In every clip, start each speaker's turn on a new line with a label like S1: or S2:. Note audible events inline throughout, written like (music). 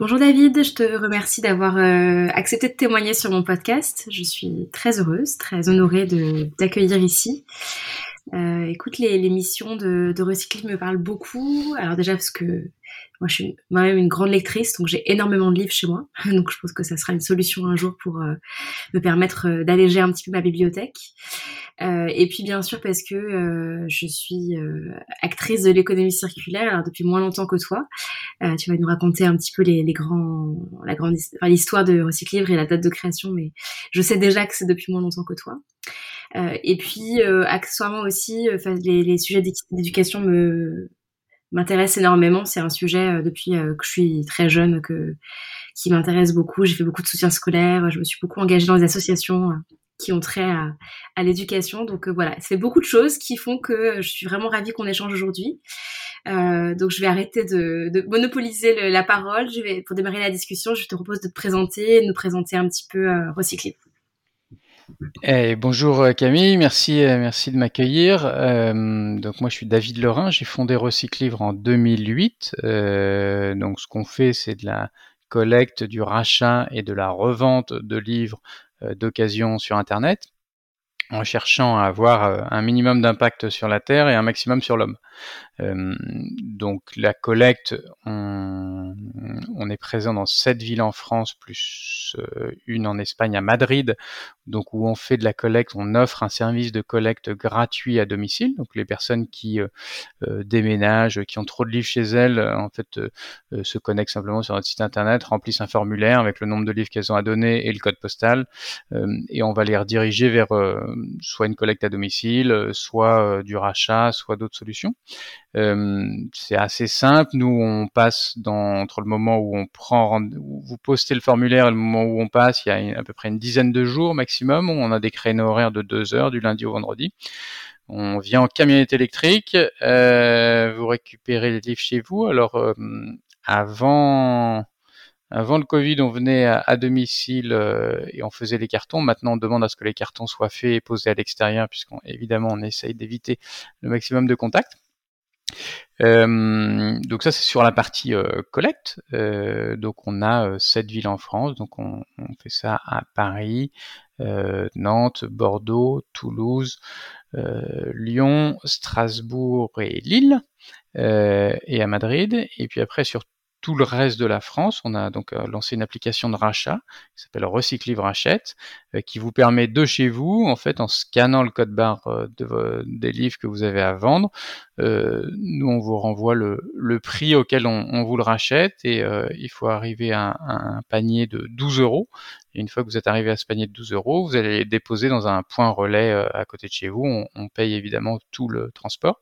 S1: Bonjour David, je te remercie d'avoir euh, accepté de témoigner sur mon podcast. Je suis très heureuse, très honorée de d'accueillir ici. Euh, écoute, les, les missions de, de recycler me parlent beaucoup. Alors déjà parce que moi je suis moi-même une grande lectrice, donc j'ai énormément de livres chez moi. (laughs) Donc je pense que ça sera une solution un jour pour euh, me permettre euh, d'alléger un petit peu ma bibliothèque. Euh, et puis bien sûr parce que euh, je suis euh, actrice de l'économie circulaire alors depuis moins longtemps que toi. tu vas nous raconter un petit peu les, les grands, la grande, enfin, l'histoire de Recyclivre et la date de création, mais je sais déjà que c'est depuis moins longtemps que toi. Et puis accessoirement aussi, les, les sujets d'éducation me m'intéressent énormément. C'est un sujet depuis que je suis très jeune que qui m'intéresse beaucoup. J'ai fait beaucoup de soutien scolaire. Je me suis beaucoup engagée dans les associations qui ont trait à, à l'éducation. Donc euh, voilà, c'est beaucoup de choses qui font que je suis vraiment ravie qu'on échange aujourd'hui. Euh, donc je vais arrêter de, de monopoliser la parole. Je vais, pour démarrer la discussion, je te propose de te présenter, de nous présenter un petit peu euh, Recycler.
S2: Eh, bonjour euh, Camille, merci, merci de m'accueillir. Euh, donc moi je suis David Lorrain, j'ai fondé Recyclivre en 2008. Euh, donc ce qu'on fait c'est de la collecte, du rachat et de la revente de livres euh, d'occasion sur Internet en cherchant à avoir euh, un minimum d'impact sur la Terre et un maximum sur l'homme. Euh, donc la collecte, on, est présent dans sept villes en France, plus euh, une en Espagne à Madrid, donc où on fait de la collecte, on offre un service de collecte gratuit à domicile. Donc les personnes qui déménagent, qui ont trop de livres chez elles, en fait, se connectent simplement sur notre site internet, remplissent un formulaire avec le nombre de livres qu'elles ont à donner et le code postal, et on va les rediriger vers soit une collecte à domicile, soit du rachat, soit d'autres solutions. Euh, c'est assez simple. Nous, on passe dans, entre le moment où on prend, vous postez le formulaire et le moment où on passe, il y a à peu près une dizaine de jours maximum. On a des créneaux horaires de deux heures du lundi au vendredi. On vient en camionnette électrique, euh, vous récupérez les livres chez vous. Alors euh, avant, avant le Covid, on venait à, domicile euh, et on faisait les cartons. Maintenant, on demande à ce que les cartons soient faits et posés à l'extérieur, puisqu'on évidemment on essaye d'éviter le maximum de contact. Euh, donc ça c'est sur la partie euh, collecte. Euh, donc on a sept villes en France. Donc on, on fait ça à Paris, Nantes, Bordeaux, Toulouse, Lyon, Strasbourg et Lille, et à Madrid. Et puis après sur tout le reste de la France. On a donc euh, lancé une application de rachat qui s'appelle Recyclive Rachète, euh, qui vous permet de chez vous, en fait, en scannant le code barre euh, de, des livres que vous avez à vendre, nous on vous renvoie le, prix auquel on, vous le rachète et il faut arriver à, un panier de 12 euros. Une fois que vous êtes arrivé à ce panier de 12 euros, vous allez les déposer dans un point relais à côté de chez vous. On, paye évidemment tout le transport.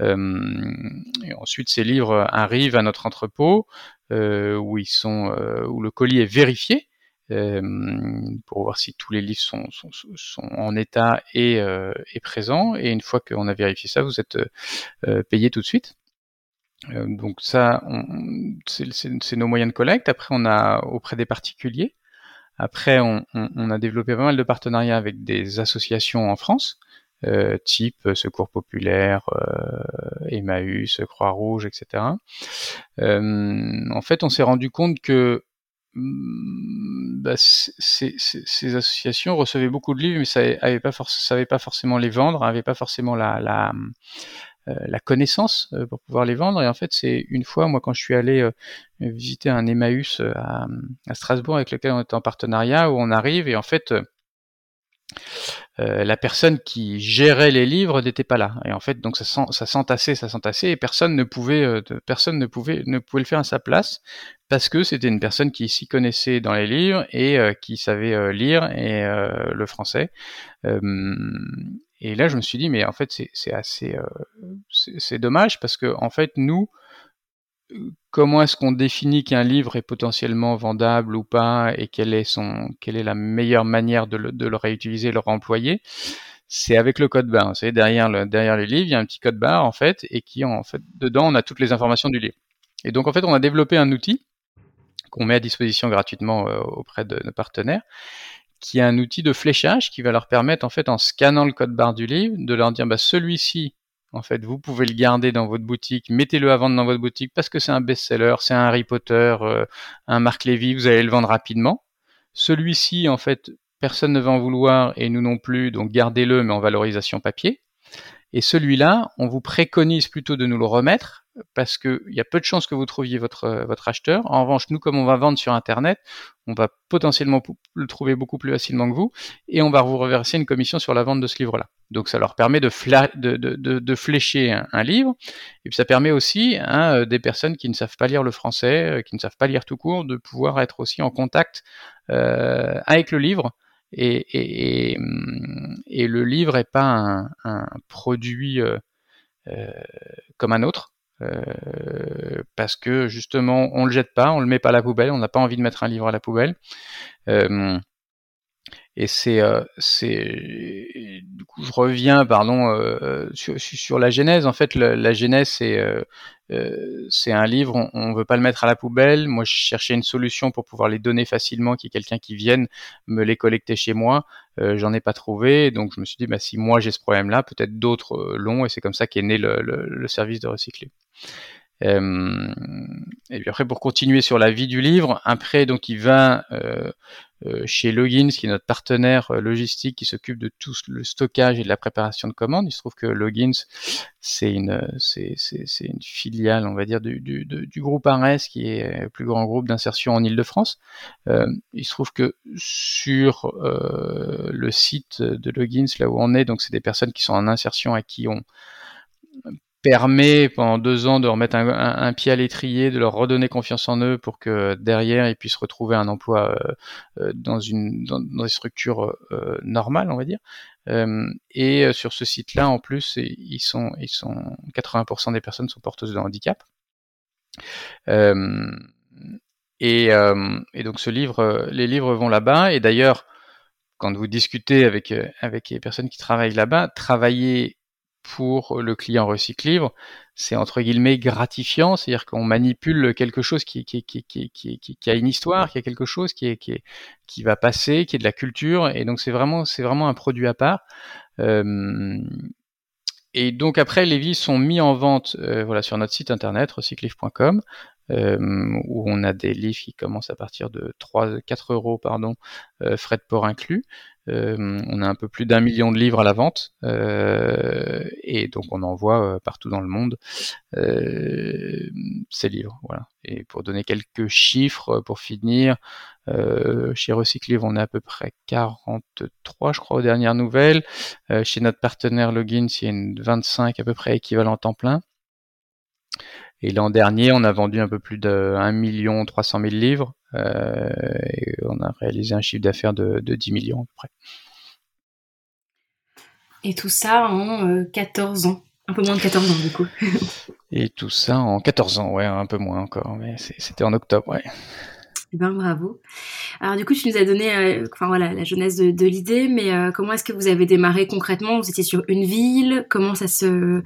S2: et ensuite, ces livres arrivent à notre entrepôt. Euh, où ils sont, euh, où le colis est vérifié. Euh, pour voir si tous les livres sont, en état et, et présents. Et une fois qu'on a vérifié ça, vous êtes payé tout de suite. donc ça, c'est nos moyens de collecte. Après, on a auprès des particuliers. Après, on, on, on, a développé pas mal de partenariats avec des associations en France euh, type euh, Secours Populaire, euh, Emmaüs, Croix-Rouge, etc. en fait, on s'est rendu compte que mm, bah, ces, associations recevaient beaucoup de livres, mais ça avait pas pas forcément les vendre, n'avaient pas forcément la, la, la connaissance pour pouvoir les vendre. Et en fait, c'est une fois, moi, quand je suis allé visiter un Emmaüs à, Strasbourg avec lequel on était en partenariat, où on arrive et en fait, euh, la personne qui gérait les livres n'était pas là. Et en fait, donc ça, sent, ça s'entassait, ça s'entassait, et personne ne pouvait, euh, personne ne pouvait, ne pouvait le faire à sa place parce que c'était une personne qui s'y connaissait dans les livres et euh, qui savait lire et le français. Et là, je me suis dit, mais en fait, c'est assez, c'est dommage parce que en fait, nous, comment est-ce qu'on définit qu'un livre est potentiellement vendable ou pas et quelle est son quelle est la meilleure manière de le, de le réutiliser, le réemployer? C'est avec le code barre. Vous derrière le derrière le livre, il y a un petit code barre en fait et qui en fait dedans on a toutes les informations du livre. Et donc en fait, on a développé un outil qu'on met à disposition gratuitement euh, auprès de nos partenaires qui est un outil de fléchage qui va leur permettre en fait en scannant le code barre du livre de leur dire bah celui-ci En fait, vous pouvez le garder dans votre boutique, mettez-le à vendre dans votre boutique parce que c'est un best-seller, c'est un Harry Potter, euh, un Marc Levy, vous allez le vendre rapidement. Celui-ci, en fait, personne ne va en vouloir et nous non plus, donc gardez-le mais en valorisation papier. Et celui-là, on vous préconise plutôt de nous le remettre parce qu'il y a peu de chances que vous trouviez votre, votre acheteur. En revanche, nous, comme on va vendre sur Internet, on va potentiellement le trouver beaucoup plus facilement que vous et on va vous reverser une commission sur la vente de ce livre-là. Donc ça leur permet de, flécher un, livre et puis ça permet aussi à hein, des personnes qui ne savent pas lire le français, euh, qui ne savent pas lire tout court, de pouvoir être aussi en contact euh, avec le livre et, hum, et, le livre n'est pas un, produit euh, euh, comme un autre. Euh, parce que justement on le jette pas, on le met pas à la poubelle, on n'a pas envie de mettre un livre à la poubelle. Et c'est, euh, c'est, du coup, je reviens, pardon, euh, sur, sur, la genèse. En fait, la, la genèse, c'est, euh, c'est un livre. On, ne veut pas le mettre à la poubelle. Moi, je cherchais une solution pour pouvoir les donner facilement, qu'il y ait quelqu'un qui vienne me les collecter chez moi. J'en ai pas trouvé, donc je me suis dit, bah, si moi j'ai ce problème-là, peut-être d'autres l'ont, et c'est comme ça qu'est né le, le, le service de recycler. Euh, et puis après, pour continuer sur la vie du livre, après, donc il va euh, euh, chez Logins, qui est notre partenaire logistique qui s'occupe de tout le stockage et de la préparation de commandes. Il se trouve que Logins, c'est une, filiale, on va dire, du, groupe Ares, qui est le plus grand groupe d'insertion en Ile-de-France. Il se trouve que sur le site de Logins, là où on est, donc c'est des personnes qui sont en insertion à qui on permet pendant deux ans de remettre un, pied à l'étrier, de leur redonner confiance en eux pour que derrière ils puissent retrouver un emploi euh, euh, dans une dans, des structures euh, normales, on va dire. et sur ce site-là, en plus, ils sont ils sont 80% des personnes sont porteuses de handicap. Et, et, donc ce livre, les livres vont là-bas. Et d'ailleurs, quand vous discutez avec avec les personnes qui travaillent là-bas, travailler pour le client recyclivre, c'est entre guillemets gratifiant, c'est-à-dire qu'on manipule quelque chose qui, a une histoire, qui a quelque chose qui, va passer, qui est de la culture, et donc c'est vraiment, un produit à part. Euh, et donc après, les vis sont mis en vente euh, sur notre site internet, recyclif.com, euh, où on a des livres qui commencent à partir de 3, 4 euros, pardon, frais de port inclus. Euh, on a un peu plus d'un million de livres à la vente euh, et donc on envoie partout dans le monde ces livres. Et pour donner quelques chiffres pour finir, chez Recyclive, on est à peu près 43, je crois, aux dernières nouvelles. chez notre partenaire Login, a une 25 à peu près équivalent temps plein. Et l'an dernier, on a vendu un peu plus de 1 million 300 000 livres. Euh, et on a réalisé un chiffre d'affaires de, 10 millions à peu près.
S1: Et tout ça en 14 euh, ans. Un peu moins de 14 ans du coup. (laughs)
S2: et tout ça en 14 ans, ouais, un peu moins encore, mais c'était en octobre, ouais.
S1: Eh ben, bravo. Alors du coup, tu nous as donné, euh, enfin voilà, la jeunesse de, l'idée, mais comment est-ce que vous avez démarré concrètement? Vous étiez sur une ville? Comment ça se,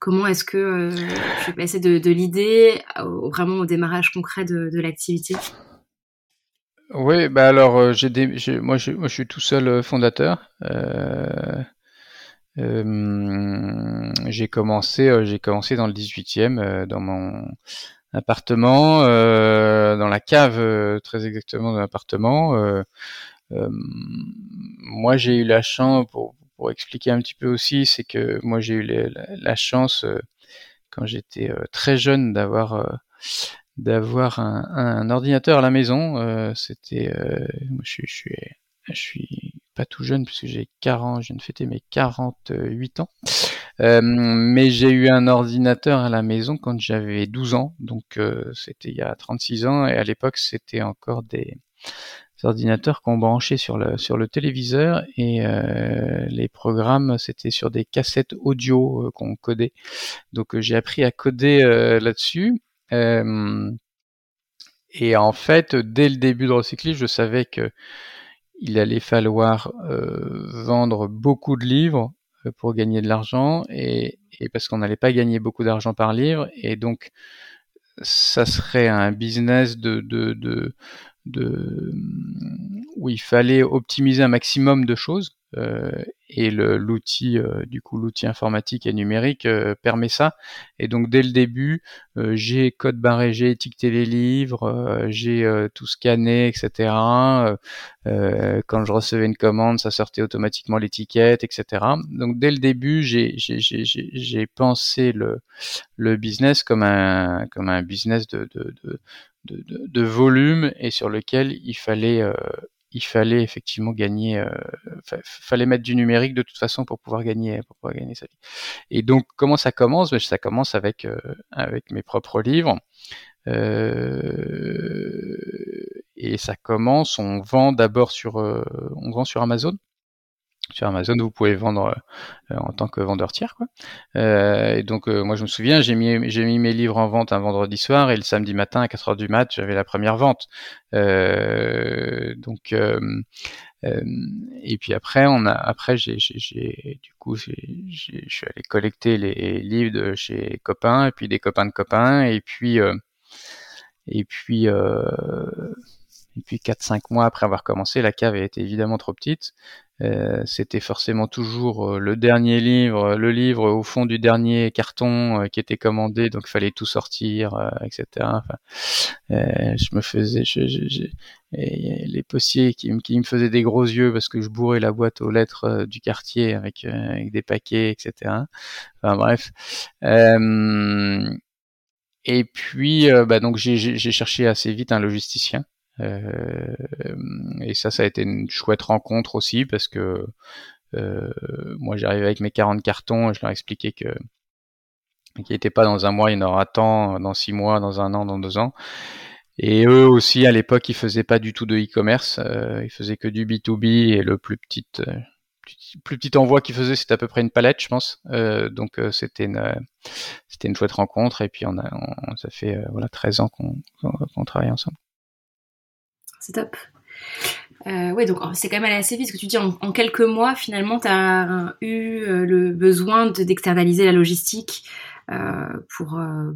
S1: Comment est-ce que euh, je vais passer de, l'idée vraiment au démarrage concret de, l'activité?
S2: Oui, bah alors euh, j'ai moi, je, moi je suis tout seul euh, fondateur. j'ai commencé j'ai commencé dans le 18e dans mon appartement dans la cave très exactement de l'appartement moi j'ai eu la chance pour pour expliquer un petit peu aussi, c'est que moi j'ai eu la, chance euh, quand j'étais euh, très jeune d'avoir euh, d'avoir un, ordinateur à la maison. C'était, moi je suis, je suis, je suis pas tout jeune puisque j'ai 40, je viens de fêter mes 48 ans. mais j'ai eu un ordinateur à la maison quand j'avais 12 ans, donc c'était il y a 36 ans et à l'époque c'était encore des ordinateurs qu'on branchait sur le, sur le téléviseur et euh, les programmes c'était sur des cassettes audio euh, qu'on codait. Donc euh, j'ai appris à coder là-dessus. et en fait, dès le début de recycler, je savais que il allait falloir vendre beaucoup de livres pour gagner de l'argent et, et parce qu'on n'allait pas gagner beaucoup d'argent par livre et donc ça serait un business de, de, de, de où il fallait optimiser un maximum de choses euh, et l'outil, euh, du coup, l'outil informatique et numérique euh, permet ça. Et donc dès le début, j'ai code barré, j'ai étiqueté les livres, j'ai tout scanné, etc. quand je recevais une commande, ça sortait automatiquement l'étiquette, etc. Donc dès le début, j'ai pensé le, le business comme un comme un business de, de, de de, de, volume et sur lequel il fallait il fallait effectivement gagner, euh, fallait mettre du numérique de toute façon pour pouvoir gagner, pour pouvoir gagner sa vie. Et donc comment ça commence? Ben, Ça commence avec euh, avec mes propres livres. Euh, et ça commence, on vend d'abord sur, euh, on vend sur Amazon sur Amazon, vous pouvez vendre euh, en tant que vendeur tiers. Quoi. Euh, et donc, euh, moi, je me souviens, j'ai mis, mis mes livres en vente un vendredi soir et le samedi matin à 4 heures du mat, j'avais la première vente. donc, et puis après, on a, après, j'ai, du coup, je suis allé collecter les livres de chez copains et puis des copains de copains et puis, et puis. Et puis 4-5 mois après avoir commencé, la cave était évidemment trop petite. Euh, c'était forcément toujours euh, le dernier livre, le livre au fond du dernier carton euh, qui était commandé, donc fallait tout sortir, etc. Enfin, je me faisais, je, et les postiers qui, qui, me faisaient des gros yeux parce que je bourrais la boîte aux lettres du quartier avec, avec des paquets, etc. Enfin bref. et puis, bah, donc j'ai cherché assez vite un logisticien. Euh, et ça, ça a été une chouette rencontre aussi parce que euh, moi j'arrivais avec mes 40 cartons et je leur expliquais que qui n'était pas dans un mois, il y en aura tant, dans six mois, dans un an, dans deux ans. Et eux aussi, à l'époque, ils faisaient pas du tout de e-commerce, euh, ils faisaient que du B2B et le plus petit, plus envoi qu'ils faisaient, c'était à peu près une palette, je pense. Donc c'était une, une chouette rencontre et puis on a, ça fait voilà 13 ans qu'on travaille ensemble
S1: c'est top. Euh, oui, donc c'est quand même allé assez vite. Ce que tu dis, en, quelques mois, finalement, tu as eu euh, le besoin d'externaliser la logistique euh, pour, euh,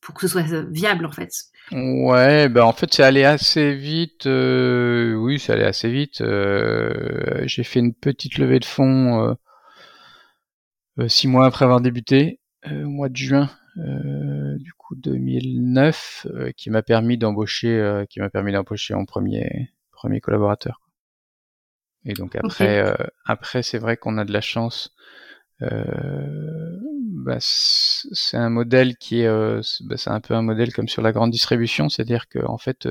S1: pour que ce soit viable, en fait.
S2: Ouais, ben en fait, c'est allé assez vite. oui, c'est allé assez vite. J'ai fait une petite levée de fonds six mois après avoir débuté, au mois de juin du coup 2009 euh, qui m'a permis d'embaucher euh, qui m'a permis d'embaucher mon premier premier collaborateur. Et donc après après c'est vrai qu'on a de la chance. Bah, c'est un modèle qui est bah, c'est un peu un modèle comme sur la grande distribution, c'est-à-dire qu'en fait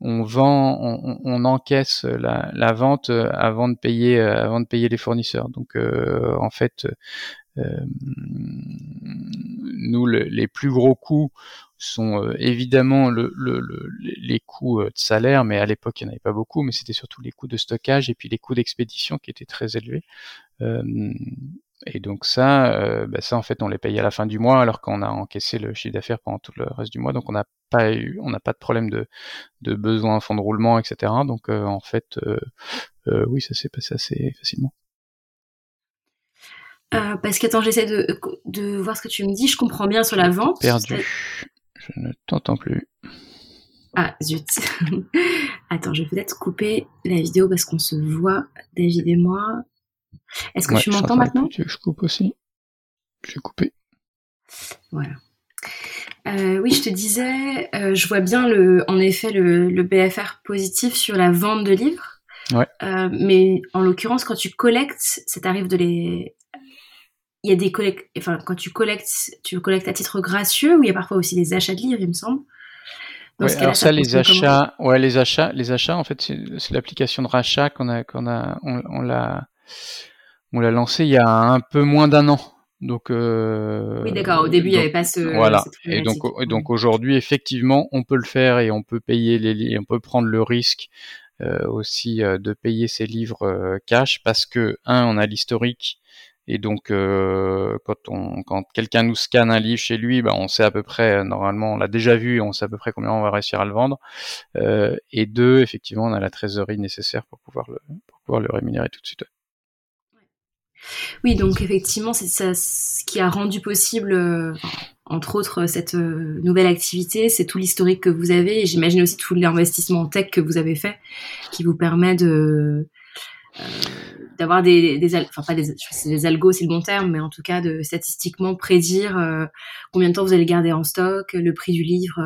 S2: on vend, on, on encaisse la, la, vente avant de payer, avant de payer les fournisseurs. Donc, en fait, euh, nous, les plus gros coûts sont euh, évidemment le, les coûts euh, de salaire, mais à l'époque il n'y en avait pas beaucoup, mais c'était surtout les coûts de stockage et puis les coûts d'expédition qui étaient très élevés. et donc ça, bah ça en fait on les paye à la fin du mois alors qu'on a encaissé le chiffre d'affaires pendant tout le reste du mois, donc on n'a pas eu, on n'a pas de problème de, de besoin fonds de roulement, etc. Donc en fait, oui, ça s'est passé assez facilement.
S1: Euh, parce qu'attends, j'essaie de, de voir ce que tu me dis. Je comprends bien sur la vente.
S2: Perdu. Je ne t'entends plus.
S1: Ah, zut. (laughs) Attends, je vais peut-être couper la vidéo parce qu'on se voit, David et moi. Est-ce que tu m'entends maintenant
S2: Je coupe aussi. J'ai coupé.
S1: Voilà. Euh, oui, je te disais, euh, je vois bien le, en effet le, le, BFR positif sur la vente de livres.
S2: Ouais.
S1: mais en l'occurrence, quand tu collectes, ça t'arrive de les il y a des collectes, enfin, quand tu collectes, tu collectes à titre gracieux ou il y a parfois aussi des achats de livres, il me semble.
S2: alors ça, les achats, ouais, les achats, les achats, en fait, c'est l'application de rachat qu'on a, qu'on a, on, l'a, on l'a lancé il y a un peu moins d'un an. Donc
S1: euh, oui, d'accord. Au début, il n'y avait pas ce.
S2: Voilà. Et donc, et donc aujourd'hui, effectivement, on peut le faire et on peut payer les, on peut prendre le risque euh, aussi euh, de payer ses livres cash parce que un, on a l'historique et donc, euh, quand, quand quelqu'un nous scanne un livre chez lui, ben, on sait à peu près, normalement, on l'a déjà vu, on sait à peu près combien on va réussir à le vendre. Euh, et deux, effectivement, on a la trésorerie nécessaire pour pouvoir le, pour pouvoir le rémunérer tout de suite.
S1: Oui, donc effectivement, c'est ça ce qui a rendu possible, euh, entre autres, cette euh, nouvelle activité, c'est tout l'historique que vous avez, et j'imagine aussi tout l'investissement en tech que vous avez fait, qui vous permet de d'avoir des, des, enfin pas des, des algos, c'est le bon terme, mais en tout cas de statistiquement prédire combien de temps vous allez garder en stock, le prix du livre.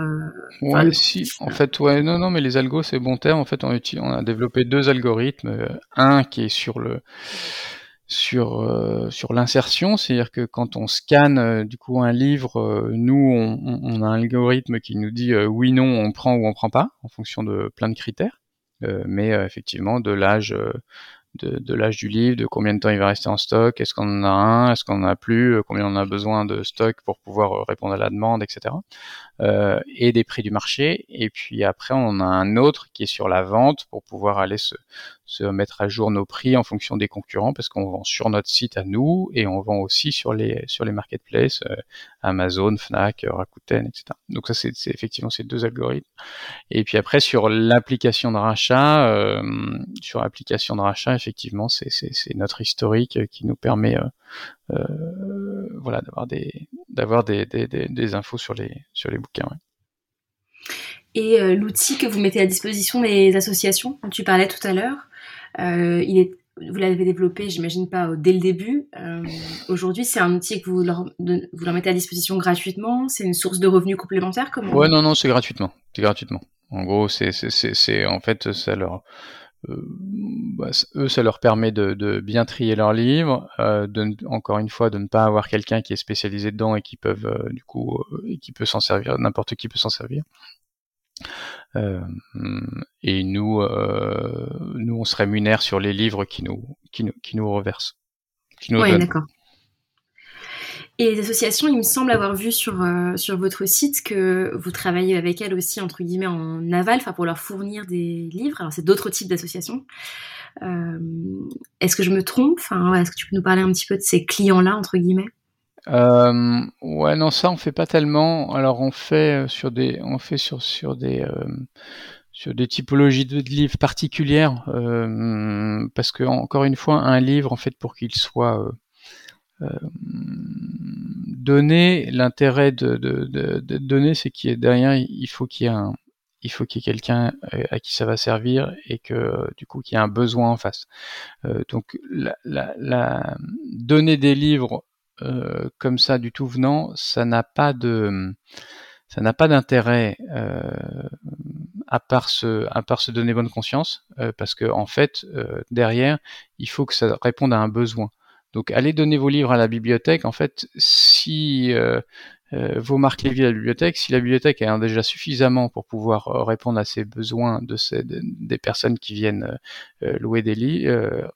S2: ouais, si, en fait, ouais, non, non, mais les algos, c'est le bon terme. En fait, on, on a développé deux algorithmes, un qui est sur le sur euh, sur l'insertion, c'est-à-dire que quand on scanne euh, du coup un livre, euh, nous on, on, a un algorithme qui nous dit oui non on prend ou on prend pas en fonction de plein de critères, mais effectivement de l'âge de, l'âge du livre, de combien de temps il va rester en stock, est-ce qu'on en a un, est-ce qu'on en a plus, combien on a besoin de stock pour pouvoir répondre à la demande, etc. Euh, et des prix du marché. Et puis après, on a un autre qui est sur la vente pour pouvoir aller se, se mettre à jour nos prix en fonction des concurrents parce qu'on vend sur notre site à nous et on vend aussi sur les sur les marketplaces euh, Amazon, Fnac, Rakuten, etc. Donc ça c'est effectivement ces deux algorithmes. Et puis après sur l'application de rachat, euh, sur l'application de rachat effectivement c'est c'est notre historique qui nous permet euh, euh, voilà, d'avoir des, d'avoir des, des, infos sur les, sur les bouquins.
S1: Et euh, l'outil que vous mettez à disposition des associations, dont tu parlais tout à l'heure, euh, est, vous l'avez développé, j'imagine pas dès le début. Aujourd'hui, c'est un outil que vous leur, mettez à disposition gratuitement? C'est une source de revenus complémentaire, comment
S2: Ouais, non, non, c'est gratuitement. C'est gratuitement. En gros, c'est, en fait, ça leur, euh, bah, eux, ça leur permet de, bien trier leurs livres, euh, de, encore une fois, de ne pas avoir quelqu'un qui est spécialisé dedans et qui peuvent, euh, du coup, et qui peut s'en servir, n'importe qui peut s'en servir. Et nous, nous, on se rémunère sur les livres qui nous, qui nous, qui nous reversent.
S1: Qui nous oui, d'accord. Et les associations, il me semble avoir vu sur, euh, sur votre site que vous travaillez avec elles aussi, entre guillemets, en aval, pour leur fournir des livres. Alors, c'est d'autres types d'associations. Euh, est-ce que je me trompe? Enfin, Est-ce que tu peux nous parler un petit peu de ces clients-là, entre guillemets?
S2: Euh, ouais, non, ça on fait pas tellement. Alors on fait sur des, on fait sur sur des sur des typologies de livres particulières parce que encore une fois, un livre en fait pour qu'il soit euh, donner l'intérêt de, de, de, donner, c'est qu'il derrière, il faut qu'il y ait un, il faut qu'il y ait quelqu'un euh, à qui ça va servir et que du coup qu'il y ait un besoin en face. Euh, donc la, la, la, donner des livres euh, comme ça du tout venant, ça n'a pas de ça n'a pas d'intérêt euh, à part se à part se donner bonne conscience parce que en fait derrière il faut que ça réponde à un besoin. Donc allez donner vos livres à la bibliothèque. En fait, si euh, euh, vos marques les à la bibliothèque, si la bibliothèque a déjà suffisamment pour pouvoir euh, répondre à ces besoins de ces, des personnes qui viennent louer des livres,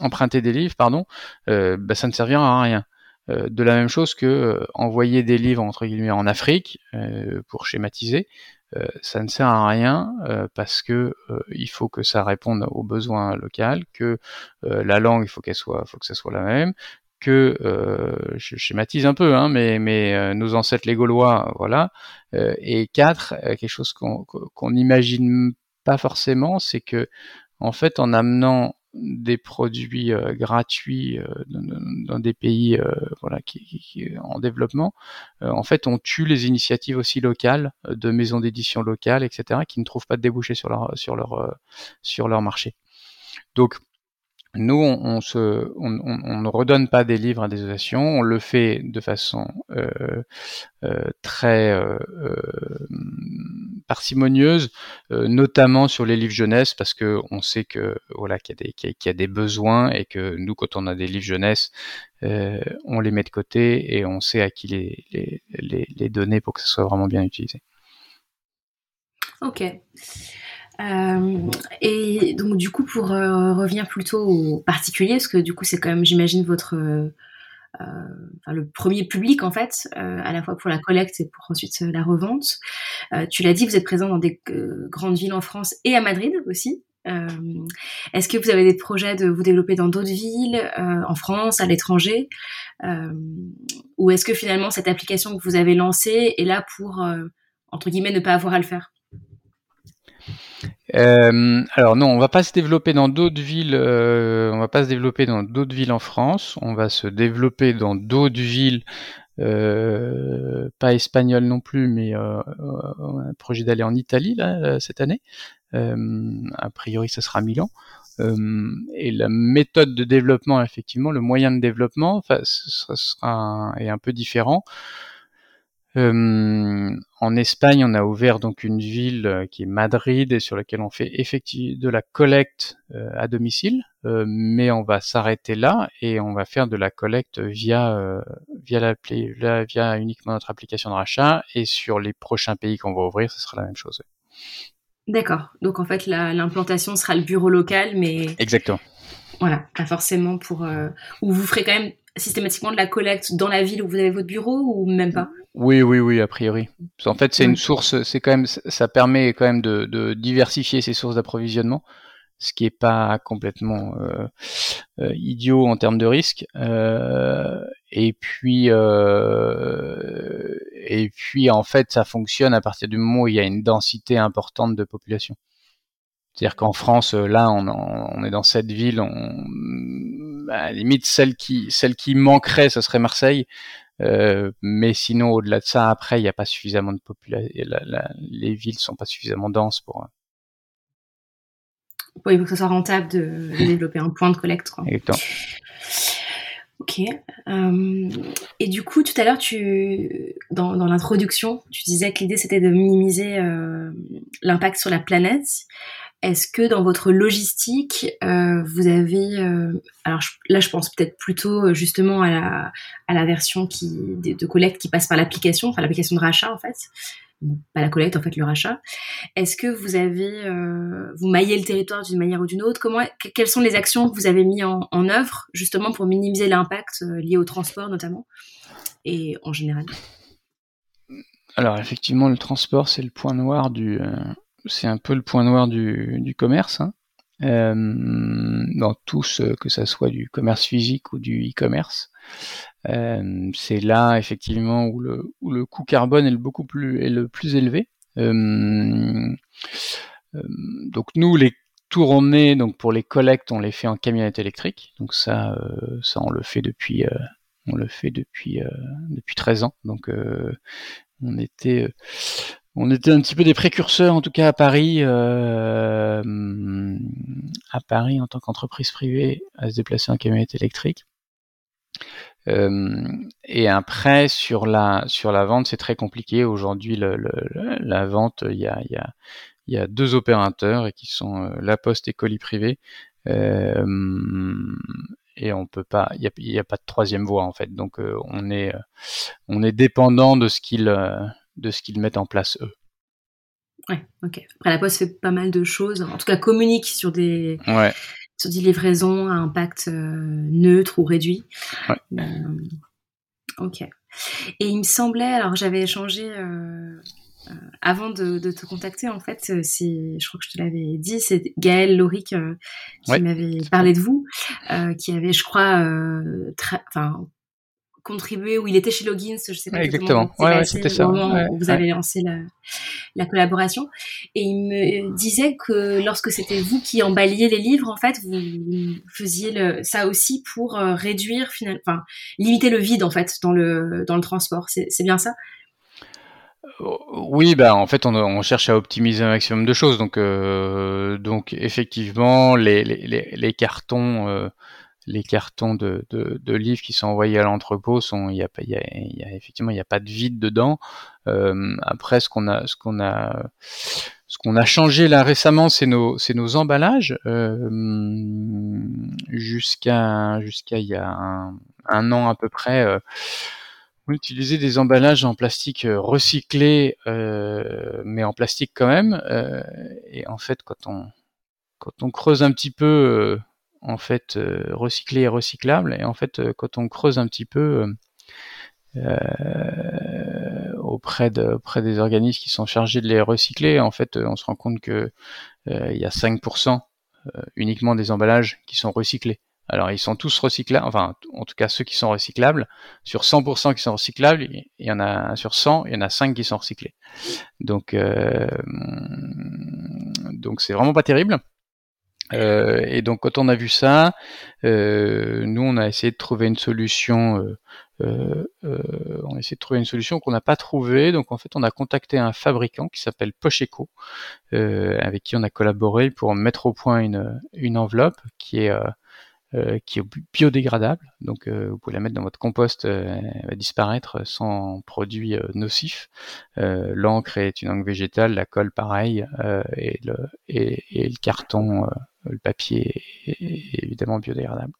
S2: emprunter des livres, pardon, bah, ça ne servira à rien de la même chose que envoyer des livres entre guillemets en Afrique pour schématiser euh, ça ne sert à rien euh, parce que euh, il faut que ça réponde aux besoins locaux, que la langue il faut qu'elle soit, faut que ça soit la même, que je schématise un peu, hein, mais, mais nos ancêtres les Gaulois, voilà. et quatre, quelque chose qu'on n'imagine pas forcément, c'est que en fait, en amenant des produits euh, gratuits euh, dans, des pays euh, voilà qui, qui, en développement, en fait, on tue les initiatives aussi locales de maisons d'édition locales, etc., qui ne trouvent pas de débouchés sur leur sur leur sur leur marché. Donc nous, on, se, on, ne redonne pas des livres à des associations, on le fait de façon euh, euh, très euh, parcimonieuse, notamment sur les livres jeunesse, parce que on sait que voilà qu'il y, a des besoins et que nous, quand on a des livres jeunesse, on les met de côté et on sait à qui les, donner pour que ce soit vraiment bien utilisé.
S1: Ok. Euh, et donc du coup, pour euh, revenir plutôt au particulier, parce que du coup c'est quand même, j'imagine, votre euh, enfin, le premier public en fait, à la fois pour la collecte et pour ensuite la revente. tu l'as dit, vous êtes présent dans des grandes villes en France et à Madrid aussi. Est-ce que vous avez des projets de vous développer dans d'autres villes, en France, à l'étranger Ou est-ce que finalement cette application que vous avez lancée est là pour, entre guillemets, ne pas avoir à le faire?
S2: Euh, alors non, on va pas se développer dans d'autres villes. Euh, on va pas se développer dans d'autres villes en France. On va se développer dans d'autres villes, euh, pas espagnoles non plus, mais euh, on a un projet d'aller en Italie là cette année. a priori, ça sera Milan. et la méthode de développement, effectivement, le moyen de développement, enfin, ce sera, est un peu différent. Euh, en Espagne, on a ouvert donc une ville euh, qui est Madrid et sur laquelle on fait effectivement de la collecte euh, à domicile, mais on va s'arrêter là et on va faire de la collecte via via la, via uniquement notre application de rachat et sur les prochains pays qu'on va ouvrir, ce sera la même chose.
S1: D'accord. Donc en fait, l'implantation sera le bureau local, mais
S2: exactement.
S1: Voilà, pas forcément pour. ou vous ferez quand même systématiquement de la collecte dans la ville où vous avez votre bureau ou même pas?
S2: Oui, oui, oui, a priori. En fait, c'est une source, c'est quand même, ça permet quand même de, diversifier ses sources d'approvisionnement, ce qui est pas complètement euh, euh, idiot en termes de risque. Euh, et puis, et puis, en fait, ça fonctionne à partir du moment où il y a une densité importante de population. C'est-à-dire qu'en France, là, on, on, est dans cette ville, on, bah, à la limite celle qui celle qui manquerait, ce serait Marseille. Euh, mais sinon, au-delà de ça, après, il n'y a pas suffisamment de population. les villes sont pas suffisamment denses pour. Euh,
S1: oui, il faut que ce soit rentable de, (laughs) développer un point de collecte. Quoi.
S2: Exactement.
S1: Ok. Euh, et du coup, tout à l'heure, tu, dans, dans l'introduction, tu disais que l'idée c'était de minimiser l'impact sur la planète. Est-ce que dans votre logistique, euh, vous avez, euh, alors là je pense peut-être plutôt euh, justement à la, version qui, de, collecte qui passe par l'application, enfin l'application de rachat en fait, pas la collecte en fait le rachat. Est-ce que vous avez, vous maillez le territoire d'une manière ou d'une autre? Comment, quelles sont les actions que vous avez mis en, en œuvre justement pour minimiser l'impact lié au transport notamment? Et en général.
S2: Alors effectivement le transport c'est le point noir du c'est un peu le point noir du, commerce. Hein. Euh, dans tous, que ça soit du commerce physique ou du e-commerce. Euh, c'est là effectivement où le, où le coût carbone est le beaucoup plus est le plus élevé. Euh, donc nous les tournées donc pour les collectes on les fait en camionnette électrique. Donc ça ça on le fait depuis on le fait depuis depuis 13 ans. Donc on était on était un petit peu des précurseurs, en tout cas à Paris, euh, à Paris en tant qu'entreprise privée, à se déplacer en camionnette électrique. Euh, et après sur la sur la vente, c'est très compliqué. Aujourd'hui, la vente, il y a, y, a, y a deux opérateurs et qui sont euh, La Poste et Colis Privé. et on peut pas, il n'y a, pas de troisième voie en fait. Donc on est on est dépendant de ce qu'ils de ce qu'ils mettent en place eux.
S1: Ouais, ok. Après, la Poste fait pas mal de choses, en tout cas communique sur des, sur des livraisons à impact euh, neutre ou réduit. Ouais. Euh, ok. Et il me semblait, alors j'avais échangé euh, avant de, te contacter, en fait, c'est, je crois que je te l'avais dit, c'est Gaël Loric qui m'avait parlé de vous, qui avait, je crois, enfin, contribué, où il était chez Logins, je sais pas
S2: exactement. Ouais, c'était ça.
S1: où vous avez lancé la, collaboration. Et il me disait que lorsque c'était vous qui emballiez les livres, en fait, vous faisiez le, ça aussi pour euh, réduire, finalement, enfin, limiter le vide, en fait, dans le, dans le transport. C'est bien ça?
S2: Oui, bah en fait on, cherche à optimiser un maximum de choses, donc euh, donc effectivement les, les, les, cartons euh, les cartons de, de, livres qui sont envoyés à l'entrepôt sont, il y a pas, il y a, effectivement, il n'y a pas de vide dedans. Euh, après, ce qu'on a, ce qu'on a, ce qu'on a changé là récemment, c'est nos, c'est nos emballages. Euh, jusqu'à, jusqu'à il y a un, an à peu près. Euh, on utilisait des emballages en plastique recyclé, mais en plastique quand même. et en fait, quand on, quand on creuse un petit peu en fait euh, recyclé et recyclable. Et en fait, euh, quand on creuse un petit peu euh, auprès, de, auprès des organismes qui sont chargés de les recycler, en fait, on se rend compte que il y a 5% uniquement des emballages qui sont recyclés. Alors ils sont tous recyclables, enfin en tout cas ceux qui sont recyclables, sur 100% qui sont recyclables, il y en a sur 100, il y en a 5 qui sont recyclés. Donc donc c'est vraiment pas terrible. Euh, et donc quand on a vu ça, euh, nous on a essayé de trouver une solution on a essayé de trouver une solution qu'on n'a pas trouvée. Donc en fait, on a contacté un fabricant qui s'appelle Pocheco, avec qui on a collaboré pour mettre au point une, une enveloppe qui est euh, qui est biodégradable. Donc euh, vous pouvez la mettre dans votre compost, euh, elle va disparaître sans produits nocifs. L'encre est une encre végétale, la colle pareil, et, le, et, et, le carton, le papier est, évidemment biodégradable.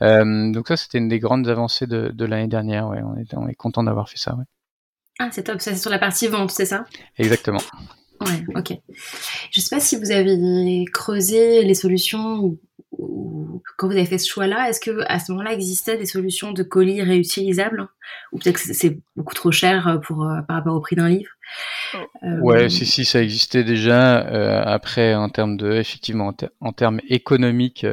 S2: donc ça c'était une des grandes avancées de, de l'année dernière. Ouais, on est, on est content d'avoir fait ça. Ouais.
S1: Ah c'est top, ça c'est sur la partie vente, c'est ça?
S2: Exactement.
S1: Ouais, ok. Je sais pas si vous avez creusé les solutions quand vous avez fait ce choix-là, est-ce que à ce moment-là existaient des solutions de colis réutilisables? Ou peut-être que c'est beaucoup trop cher euh, pour euh, par rapport au prix d'un livre?
S2: Euh, Ouais, si si, ça existait déjà. après, en termes de, effectivement, en, termes économiques,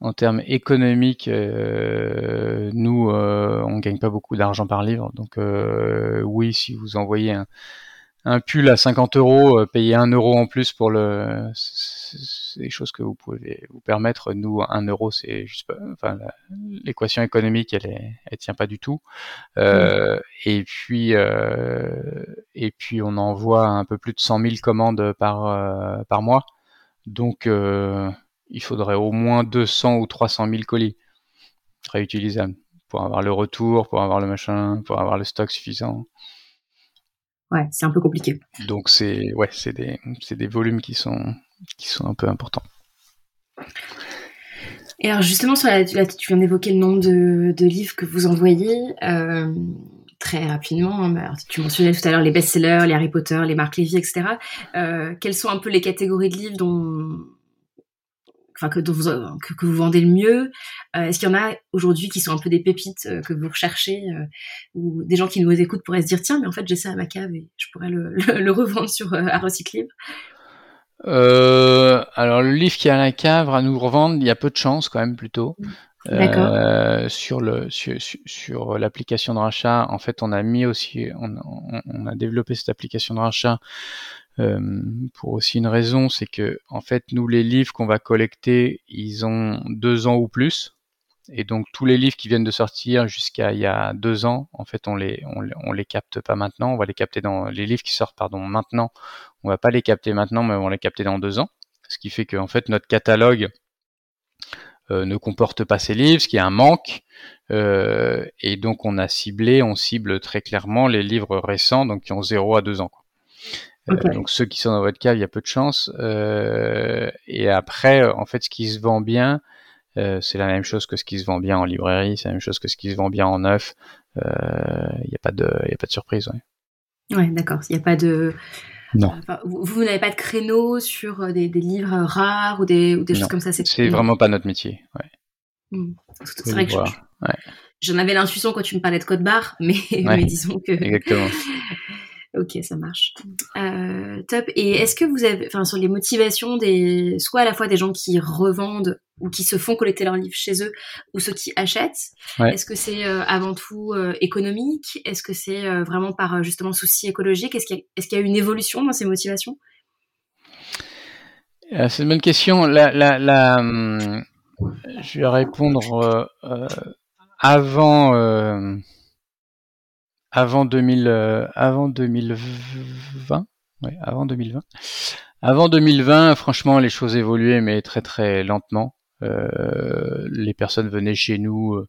S2: en termes économiques, nous, on gagne pas beaucoup d'argent par livre, donc oui, si vous envoyez un pull à 50 euros, payer 1 euro en plus pour le, c'est des choses que vous pouvez vous permettre. Nous, 1 euro, c'est juste pas, enfin, l'équation économique, elle est, elle tient pas du tout. Euh, et puis, euh, et puis, on envoie un peu plus de 100 000 commandes par, euh, par mois. Donc, il faudrait au moins 200 ou 300 000 colis réutilisables pour avoir le retour, pour avoir le machin, pour avoir le stock suffisant
S1: ouais, c'est un peu compliqué.
S2: Donc c'est ouais, c'est des, des volumes qui sont, qui sont un peu importants.
S1: Et alors justement, sur la, tu viens d'évoquer le nombre de, de, livres que vous envoyez. Euh, très rapidement, hein, tu mentionnais tout à l'heure les best-sellers, les Harry Potter, les Marc Lévy, etc. Euh, quelles sont un peu les catégories de livres dont, que, vous, que, vous vendez le mieux. Euh, Est-ce qu'il y en a aujourd'hui qui sont un peu des pépites euh, que vous recherchez euh, ou des gens qui nous écoutent pourraient se dire tiens mais en fait j'ai ça à ma cave et je pourrais le, (laughs) le, revendre sur à Recyclibre
S2: alors le livre qui est à la cave à nous revendre, il y a peu de chance quand même plutôt. Euh, sur le sur, sur l'application de rachat, en fait, on a mis aussi, on, on, a développé cette application de rachat pour aussi une raison, c'est que en fait, nous, les livres qu'on va collecter, ils ont deux ans ou plus. Et donc tous les livres qui viennent de sortir jusqu'à il y a deux ans, en fait, on les on, les capte pas maintenant. On va les capter dans les livres qui sortent pardon maintenant. On va pas les capter maintenant, mais on va les capter dans deux ans. Ce qui fait que en fait notre catalogue euh, ne comporte pas ces livres, ce qui est un manque. Euh, et donc on a ciblé, on cible très clairement les livres récents, donc qui ont 0 à 2 ans. Euh, donc ceux qui sont dans votre cave, il y a peu de chance. Euh, et après, en fait, ce qui se vend bien, euh, c'est la même chose que ce qui se vend bien en librairie, c'est la même chose que ce qui se vend bien en neuf. Il n'y a pas de, il a pas de surprise.
S1: Ouais, ouais d'accord. Il n'y a pas de. Non. vous, n'avez pas de créneau sur des, livres rares ou des, ou des choses comme ça.
S2: C'est vraiment pas notre métier. Ouais.
S1: Hmm. C'est vrai que j'en avais l'intuition quand tu me parlais de code barre, mais, (laughs) mais disons que.
S2: Exactement. (laughs)
S1: Ok, ça marche. Euh, top. Et est-ce que vous avez, enfin, sur les motivations des, soit à la fois des gens qui revendent ou qui se font collecter leurs livres chez eux, ou ceux qui achètent, est-ce que c'est euh, avant tout euh, économique? Est-ce que c'est vraiment par justement souci écologique? Est-ce qu'il y, est y, a une évolution dans ces motivations?
S2: C'est une bonne question. La, la, la, hum, je vais répondre avant avant 2000, euh, avant 2020, ouais, avant 2020. Avant 2020, franchement, les choses évoluaient, mais très très lentement. Euh, les personnes venaient chez nous. Euh,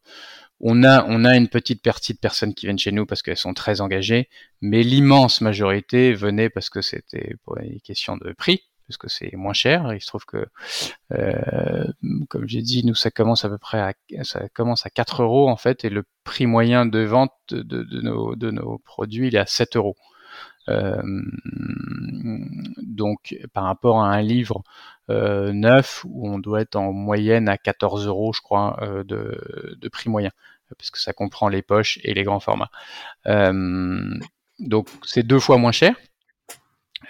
S2: on a, on a une petite partie de personnes qui viennent chez nous parce qu'elles sont très engagées, mais l'immense majorité venait parce que c'était pour une question de prix parce que c'est moins cher. Il se trouve que, euh, comme j'ai dit, nous ça commence à peu près à, ça commence à 4 euros en fait, et le prix moyen de vente de, de, nos, de nos produits il est à 7 euros. Euh, donc par rapport à un livre euh, neuf où on doit être en moyenne à 14 euros, je crois, de, de, prix moyen, parce que ça comprend les poches et les grands formats. Donc c'est deux fois moins cher.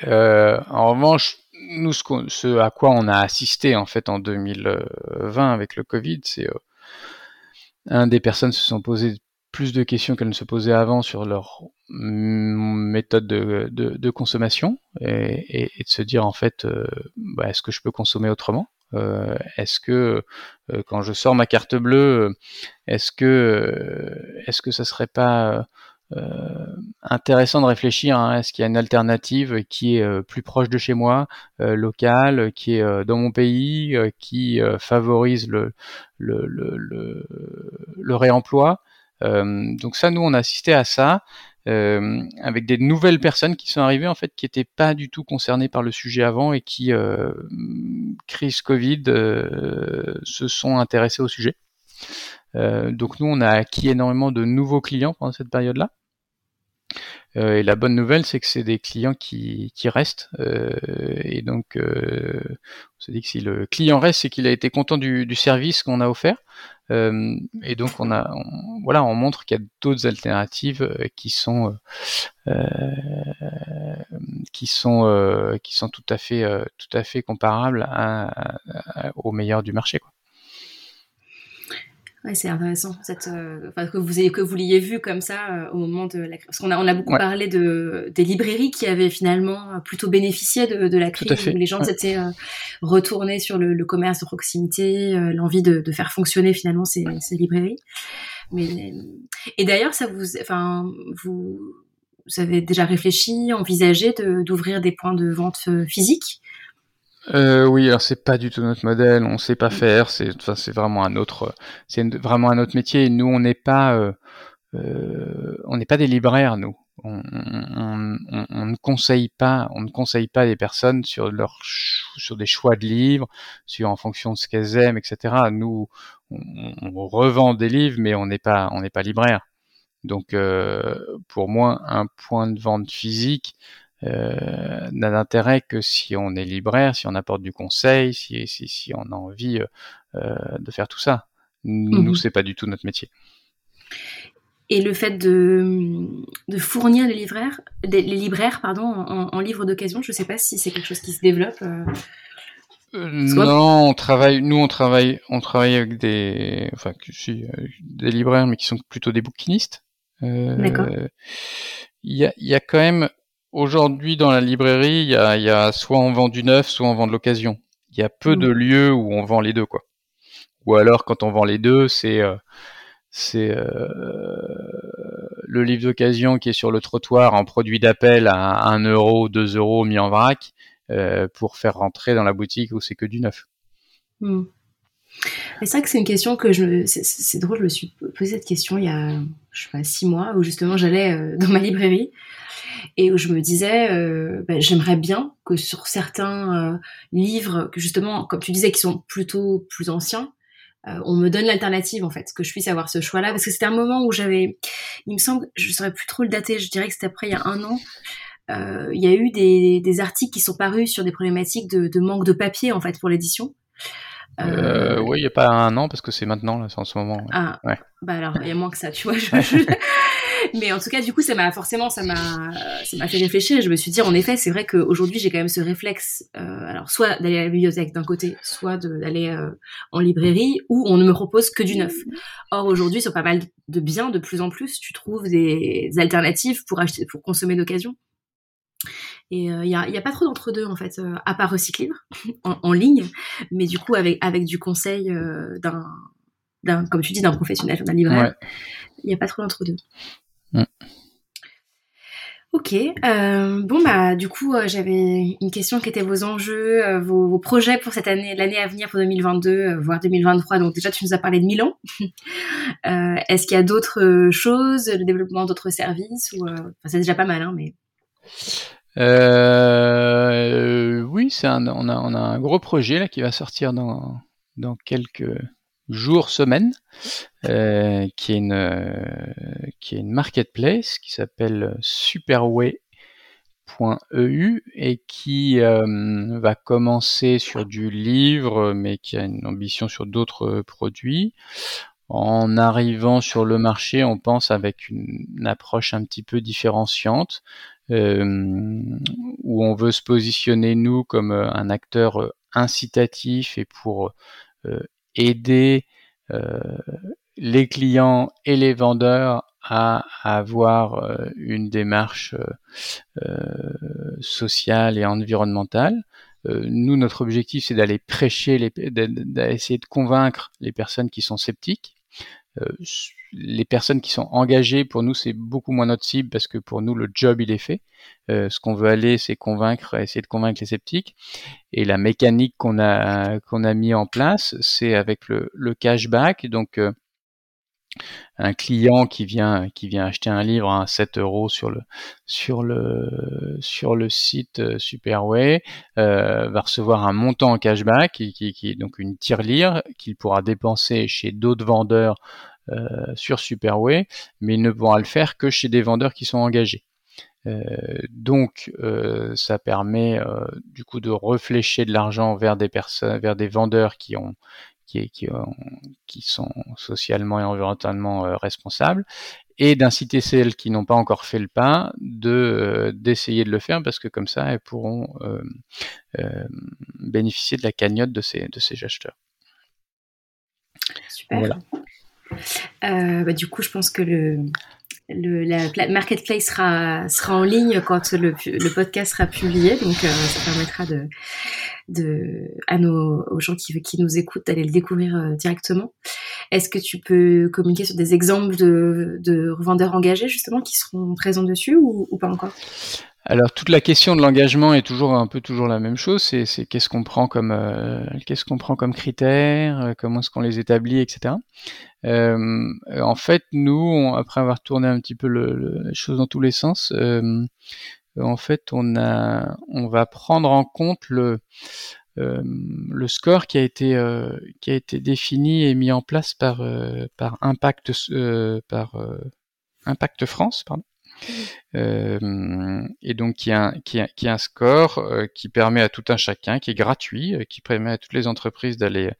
S2: En revanche, nous, ce, à quoi on a assisté en fait en 2020 avec le Covid, c'est euh, un des personnes se sont posées plus de questions qu'elles ne se posaient avant sur leur méthode de, consommation et, de se dire en fait, euh, bah, est-ce que je peux consommer autrement? Est-ce que quand je sors ma carte bleue, est-ce que est-ce que ça serait pas euh, intéressant de réfléchir. Hein, Est-ce qu'il y a une alternative qui est euh, plus proche de chez moi, euh, locale, qui est dans mon pays, qui favorise le, le, le, le, réemploi? Donc ça, nous, on a assisté à ça. Euh, avec des nouvelles personnes qui sont arrivées en fait qui n'étaient pas du tout concernées par le sujet avant et qui euh, crise Covid euh, se sont intéressés au sujet. Euh, donc nous, on a acquis énormément de nouveaux clients pendant cette période-là. Euh, et la bonne nouvelle, c'est que c'est des clients qui, qui restent. Euh, et donc, on se dit que si le client reste, c'est qu'il a été content du, service qu'on a offert. Et donc, on a, voilà, on montre qu'il y a d'autres alternatives qui sont, qui sont, qui sont tout à fait, tout à fait comparables à, au meilleur du marché. Quoi.
S1: Ouais, c'est intéressant cette, euh, que vous ayez, que vous l'ayez vu comme ça euh, au moment de la parce qu'on a on a beaucoup parlé de des librairies qui avaient finalement plutôt bénéficié de, de la crise où les gens s'étaient euh, retournés sur le, le, commerce de proximité, l'envie de, de, faire fonctionner finalement ces, ces librairies. Mais et d'ailleurs ça vous enfin vous vous avez déjà réfléchi, envisagé d'ouvrir des points de vente physiques?
S2: Euh, oui, alors c'est pas du tout notre modèle, on sait pas faire, c'est vraiment un autre métier. Nous, on n'est pas euh, euh, on n'est pas des libraires, nous. On, ne conseille pas, on ne conseille pas des personnes sur leur sur des choix de livres, sur en fonction de ce qu'elles aiment, etc. Nous, on, revend des livres, mais on n'est pas on n'est pas libraire. Donc, euh, pour moi, un point de vente physique, n'a d'intérêt que si on est libraire, si on apporte du conseil, si, si, si on a envie euh, euh de faire tout ça. Nous, mhm. c'est pas du tout notre métier.
S1: Et le fait de, de fournir les libraires, les libraires pardon, en, en livres d'occasion, je ne sais pas si c'est quelque chose qui se développe. Euh...
S2: Euh, non, on travaille. Nous, on travaille, on travaille avec des, enfin, si, des libraires, mais qui sont plutôt des bouquinistes.
S1: D'accord.
S2: Il y a, y a quand même Aujourd'hui, dans la librairie, il y a, y a, soit on vend du neuf, soit on vend de l'occasion. Il y a peu de mm. lieux où on vend les deux, quoi. Ou alors, quand on vend les deux, c'est euh, c'est euh, le livre d'occasion qui est sur le trottoir en produit d'appel à 1 euro, 2 euros mis en vrac euh, pour faire rentrer dans la boutique où c'est que du neuf.
S1: Mm. C'est vrai que c'est une question que je c'est drôle, je me suis posé cette question il y a je sais pas six mois où justement j'allais (laughs) dans ma librairie et où je me disais euh, ben, j'aimerais bien que sur certains euh, livres que justement comme tu disais qui sont plutôt plus anciens euh, on me donne l'alternative en fait que je puisse avoir ce choix là parce que c'était un moment où j'avais il me semble je saurais plus trop le dater je dirais que c'était après il y a un an il y a eu des, des, articles qui sont parus sur des problématiques de, de manque de papier en fait pour l'édition
S2: euh, oui, il n'y a pas un an parce que c'est maintenant, là, c'est en ce moment.
S1: Ah, ouais. bah alors, il y a moins que ça, tu vois. (laughs) Mais en tout cas, du coup, ça m'a forcément, ça m'a, ça m'a fait réfléchir. Je me suis dit, en effet, c'est vrai qu'aujourd'hui, j'ai quand même ce réflexe, euh, alors soit d'aller à la bibliothèque d'un côté, soit d'aller euh, en librairie, où on ne me propose que du neuf. Or, aujourd'hui, sur pas mal de biens, de plus en plus, tu trouves des alternatives pour acheter, pour consommer d'occasion. Et il euh, n'y a, y a, pas trop d'entre-deux, en fait, euh, à part Recyclibre, (laughs) en, en, ligne, mais du coup, avec, avec du conseil euh, d'un, d'un, comme tu dis, d'un professionnel, d'un libraire. Il n'y a pas trop d'entre-deux. Mm. Ok. Euh, bon bah du coup j'avais une question qui était vos enjeux, vos, vos, projets pour cette année, l'année à venir pour 2022, voire 2023. Donc déjà tu nous as parlé de Milan. (laughs) Est-ce qu'il y a d'autres choses, le développement d'autres services ou enfin, c'est déjà pas mal hein, mais.
S2: Euh, oui, c'est on, a, on a un gros projet là qui va sortir dans, dans quelques jours, semaines, euh, qui est une euh, qui est une marketplace qui s'appelle superway.eu et qui euh, va commencer sur du livre, mais qui a une ambition sur d'autres produits. En arrivant sur le marché, on pense avec une, une approche un petit peu différenciante, où on veut se positionner nous comme un acteur incitatif et pour aider les clients et les vendeurs à avoir une démarche sociale et environnementale. nous, notre objectif, c'est d'aller prêcher, d'essayer de convaincre les personnes qui sont sceptiques. Les personnes qui sont engagées, pour nous, c'est beaucoup moins notre cible parce que pour nous, le job, il est fait. ce qu'on veut aller, c'est convaincre, essayer de convaincre les sceptiques. Et la mécanique qu'on a qu'on a mis en place, c'est avec le, le cashback. Donc un client qui vient acheter un livre à 7 euros sur le site euh, Superway euh, va recevoir un montant en cashback qui, qui, donc une tirelire qu'il pourra dépenser chez d'autres vendeurs euh, sur Superway, mais il ne pourra le faire que chez des vendeurs qui sont engagés. Donc, ça permet du coup de réfléchir de l'argent vers des personnes, vers des vendeurs qui ont qui, qui, qui, sont socialement et environnementalement euh, responsables, et d'inciter celles qui n'ont pas encore fait le pas de euh, d'essayer de le faire parce que comme ça elles pourront euh, euh, bénéficier de la cagnotte de ces de ces acheteurs.
S1: Super. Voilà. Bah, du coup, je pense que le le, la marketplace sera, sera en ligne quand le, le podcast sera publié, donc euh, ça permettra de, de, à nos, aux gens qui, qui nous écoutent d'aller le découvrir euh, directement. Est-ce que tu peux communiquer sur des exemples de, de revendeurs engagés justement qui seront présents dessus ou, ou pas encore?
S2: Alors toute la question de l'engagement est toujours un peu toujours la même chose. C'est, qu'est-ce qu'on prend comme euh, qu'est-ce qu'on prend comme critères, euh, comment est-ce qu'on les établit, etc. Euh, en fait, nous, après avoir tourné un petit peu le, les choses dans tous les sens, en fait, on a, on va prendre en compte le le score qui a été qui a été défini et mis en place par par Impact par Impact France, pardon. Et donc qui a, qui a, qui a un score euh, qui permet à tout un chacun, qui est gratuit, euh, qui permet à toutes les entreprises d'aller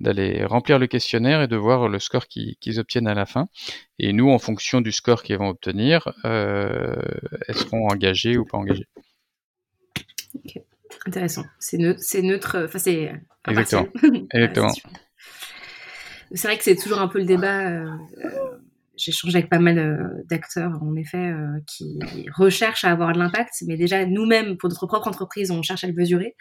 S2: d'aller remplir le questionnaire et de voir le score qu'ils obtiennent à la fin. Et nous, en fonction du score qu'ils vont obtenir, euh, elles seront engagées ou pas engagées.
S1: Okay. Intéressant. C'est neutre, enfin c'est
S2: exactement. (laughs) Exactement.
S1: c'est vrai que c'est toujours un peu le débat. Euh, j'ai échangé avec pas mal euh, d'acteurs, en effet, euh, qui recherchent à avoir de l'impact, mais déjà nous-mêmes, pour notre propre entreprise, on cherche à le mesurer.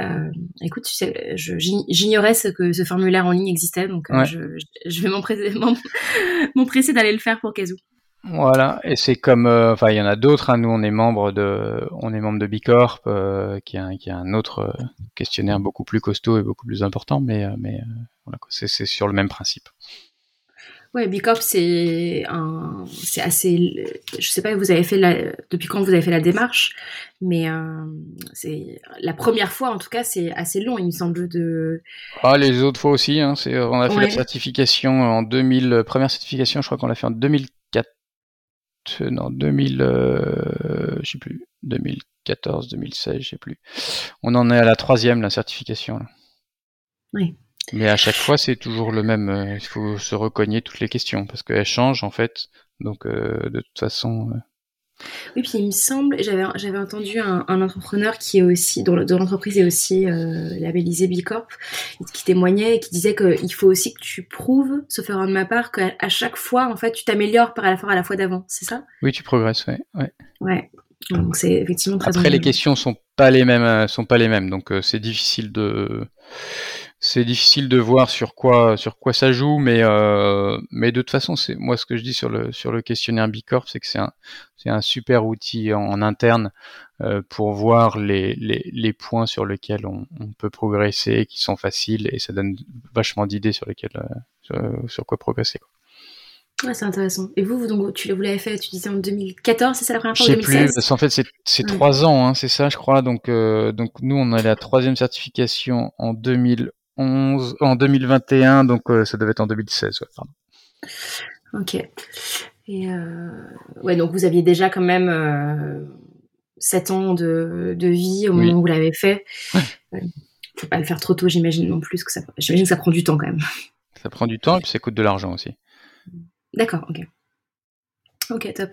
S1: Euh, écoute, tu sais, j'ignorais ce que ce formulaire en ligne existait, donc je, je, vais (laughs) m'empresser d'aller le faire pour Kazoo.
S2: Voilà, et c'est comme, enfin, il y en a d'autres. Hein. Nous, on est membre de, on est membre de Bicorp, qui, a, qui a un autre questionnaire beaucoup plus costaud et beaucoup plus important, mais, mais voilà, c'est sur le même principe.
S1: Ouais, Bicorp, c'est un, c'est assez, je sais pas, vous avez fait la, depuis quand vous avez fait la démarche, mais euh, c'est la première fois, en tout cas, c'est assez long, il me semble de.
S2: Ah, les autres fois aussi, hein, c'est, on a fait la certification en 2000, première certification, je crois qu'on l'a fait en 2004, non, 2000, euh, je sais plus, 2014, 2016, je sais plus. On en est à la troisième, la certification. Là.
S1: Oui.
S2: Mais à chaque fois, c'est toujours le même. Euh, il faut se recogner toutes les questions parce qu'elles changent en fait. Donc, euh, de toute façon. Euh,
S1: oui, puis il me semble, j'avais j'avais entendu un, un, entrepreneur qui est aussi dont, l'entreprise est aussi euh, labellisée Bicorp, qui témoignait et qui disait qu'il faut aussi que tu prouves, sauf erreur de ma part, qu'à chaque fois en fait tu t'améliores par rapport à la fois d'avant, c'est ça?
S2: Oui, tu progresses, ouais. Ouais.
S1: ouais. Donc c'est effectivement très.
S2: Après, les questions sont pas les mêmes, sont pas les mêmes, donc c'est difficile de c'est difficile de voir sur quoi sur quoi ça joue, mais euh, mais de toute façon, c'est moi ce que je dis sur le sur le questionnaire Bicorp, c'est que c'est un c'est un super outil en, interne euh, pour voir les, les, les points sur lesquels on, on, peut progresser, qui sont faciles, et ça donne vachement d'idées sur lesquelles euh, sur, sur, quoi progresser. Quoi.
S1: Ouais, c'est intéressant. Et vous, vous, donc, tu, vous l'avez fait, tu disais en 2014, c'est ça la première fois
S2: Je sais plus, parce en fait, c'est trois ans, hein, c'est ça, je crois. Donc, euh, donc, nous, on a la troisième certification en 2000 en 2021, donc euh, ça devait être en 2016. Ouais, pardon.
S1: Ok. Et euh, ouais, donc vous aviez déjà quand même euh, 7 ans de, de, vie au moment où vous l'avez fait. Ouais. Faut pas le faire trop tôt, j'imagine non plus que ça. J'imagine que ça prend du temps quand même.
S2: Ça prend du temps et puis ça coûte de l'argent aussi.
S1: D'accord, ok. Ok, top.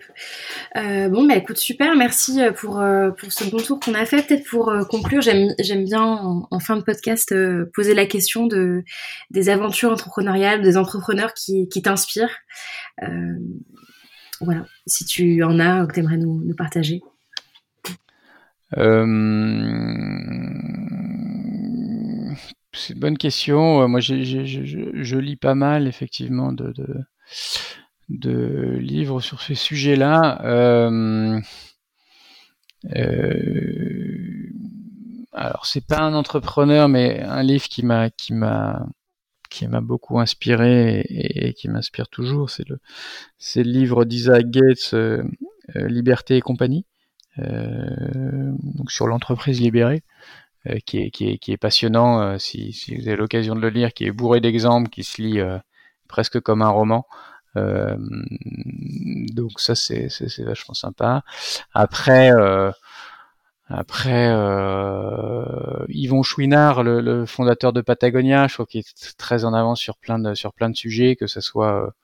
S1: Euh, bon, bah écoute, super, merci euh, pour, euh, pour ce bon tour qu'on a fait. Peut-être pour conclure, j'aime bien en, fin de podcast poser la question de, des aventures entrepreneuriales, des entrepreneurs qui, qui t'inspirent. voilà, si tu en as ou que tu aimerais nous, partager.
S2: C'est une bonne question. Moi, je, lis pas mal, effectivement, de, de livres sur ces sujets-là. Euh, euh, alors, c'est pas un entrepreneur, mais un livre qui m'a qui m'a qui m'a beaucoup inspiré et, qui m'inspire toujours, c'est le c'est le livre d'Isaac Gates, euh, euh, Liberté et compagnie, donc sur l'entreprise libérée. qui, est, qui, est, qui est passionnant si, si vous avez l'occasion de le lire, qui est bourré d'exemples, qui se lit presque comme un roman. Euh, donc ça c'est vachement sympa. Après euh, après euh, Yvon Chouinard, le, le, fondateur de Patagonia, je crois qu'il est très en avance sur plein de sur plein de sujets, que ça soit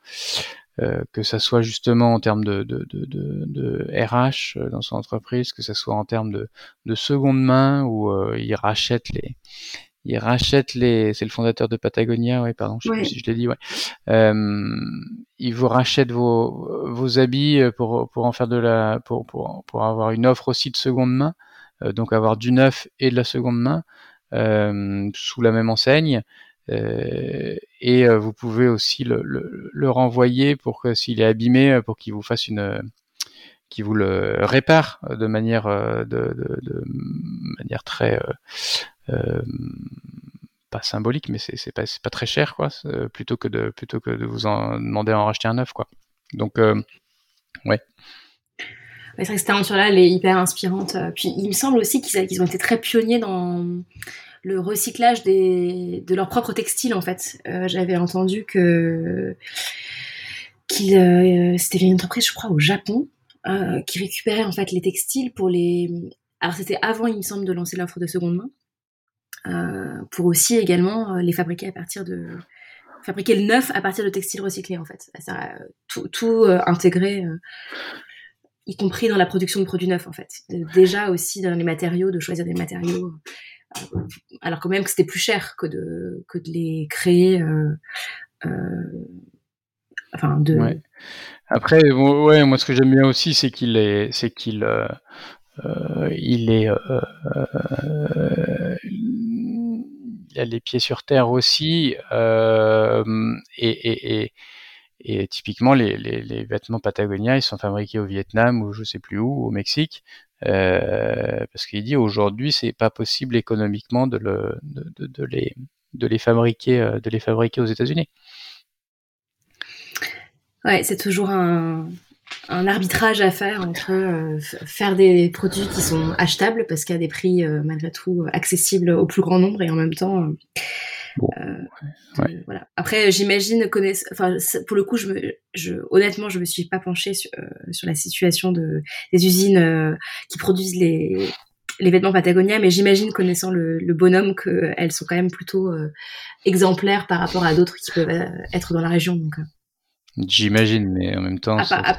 S2: euh, que ça soit justement en termes de, de, de, de, de RH dans son entreprise, que ça soit en termes de, de seconde main où il rachète les il rachète les. C'est le fondateur de Patagonia, oui, pardon, je sais plus si je l'ai dit, ouais. Euh, il vous rachète vos, vos habits pour, pour en faire de la. Pour, pour, pour avoir une offre aussi de seconde main, euh, donc avoir du neuf et de la seconde main euh, sous la même enseigne. Euh, et euh, vous pouvez aussi le, le, le renvoyer pour que s'il est abîmé, pour qu'il vous fasse une qui vous le répare de manière de, de, de manière très euh, pas symbolique, mais c'est pas, pas très cher, quoi, plutôt que de plutôt que de vous en demander à en racheter un neuf, quoi. Donc, euh, ouais.
S1: C'est vrai que cette aventure-là, elle est hyper inspirante. Puis il me semble aussi qu'ils ont été très pionniers dans le recyclage des, de leurs propres textiles, en fait. Euh, j'avais entendu que qu'il c'était une entreprise, je crois, au Japon, qui récupérait en fait les textiles pour les. Alors c'était avant, il me semble, de lancer l'offre de seconde main. Euh, pour aussi également euh, les fabriquer à partir de fabriquer le neuf à partir de textiles recyclés en fait. Tout, tout euh, intégré, y compris dans la production de produits neufs en fait. Déjà aussi dans les matériaux, de choisir des matériaux, alors quand même que c'était plus cher que de que de les créer. enfin de.
S2: Après, ouais, moi ce que j'aime bien aussi, c'est qu'il est, c'est qu'il il est il a les pieds sur terre aussi. Euh, et, typiquement, les, vêtements Patagonia, ils sont fabriqués au Vietnam ou je sais plus où, au Mexique. Euh, parce qu'il dit aujourd'hui, c'est pas possible économiquement de, le, de, de, les, de les fabriquer, euh, de les fabriquer aux États-Unis.
S1: Ouais, c'est toujours un, un arbitrage à faire entre euh, faire des produits qui sont achetables parce qu'il y a des prix euh, malgré tout accessibles au plus grand nombre et en même temps euh, voilà. Après j'imagine enfin pour le coup je, me, je honnêtement je me suis pas penchée sur, sur la situation de des usines qui produisent les les vêtements Patagonia, mais j'imagine, connaissant le, le bonhomme, qu'elles sont quand même plutôt exemplaires par rapport à d'autres qui peuvent être dans la région. Donc,
S2: J'imagine, mais en même temps, à,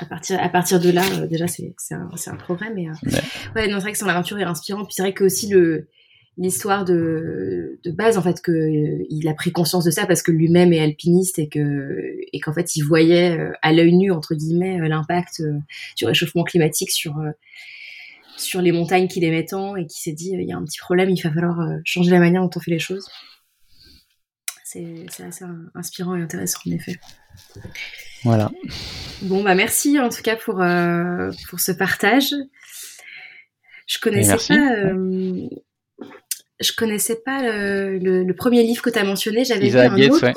S1: à, partir, à partir de là, euh, déjà, c'est un, un progrès. Mais, euh, ouais. non, c'est vrai que son aventure est inspirante. Puis c'est vrai que aussi le l'histoire de, de base, en fait, que euh, il a pris conscience de ça parce que lui-même est alpiniste et que et qu'en fait, il voyait à l'œil nu entre guillemets l'impact du réchauffement climatique sur sur les montagnes qu'il aimait tant et qui s'est dit il y a un petit problème, il va falloir changer la manière dont on fait les choses c'est assez inspirant et intéressant en effet.
S2: Voilà.
S1: Bon bah merci en tout cas pour euh, pour ce partage. Je connaissais pas. Euh, je connaissais pas le, premier livre que tu as mentionné. J'avais lu un autre,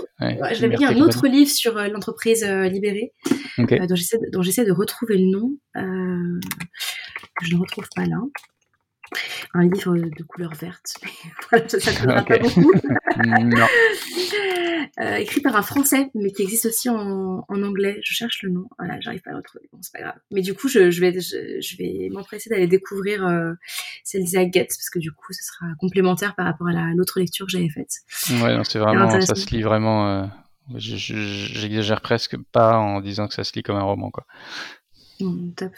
S1: j'avais un autre livre sur euh, l'entreprise libérée, dont j'essaie de retrouver le nom. je ne retrouve pas là un livre de couleur verte. (laughs) voilà, ça ne pas beaucoup. (laughs) non. (laughs) Euh, écrit par un Français, mais qui existe aussi en, en anglais. Je cherche le nom. Voilà, j'arrive pas à le retrouver. Bon, c'est pas grave. Mais du coup, je, je vais, je, vais m'empresser d'aller découvrir euh, celle d'Isaac Getz, parce que du coup, ce sera complémentaire par rapport à l'autre lecture que j'avais faite.
S2: Ouais, c'est vraiment, ça se lit vraiment. Euh, J'exagère presque pas en disant que ça se lit comme un roman, quoi.
S1: Top.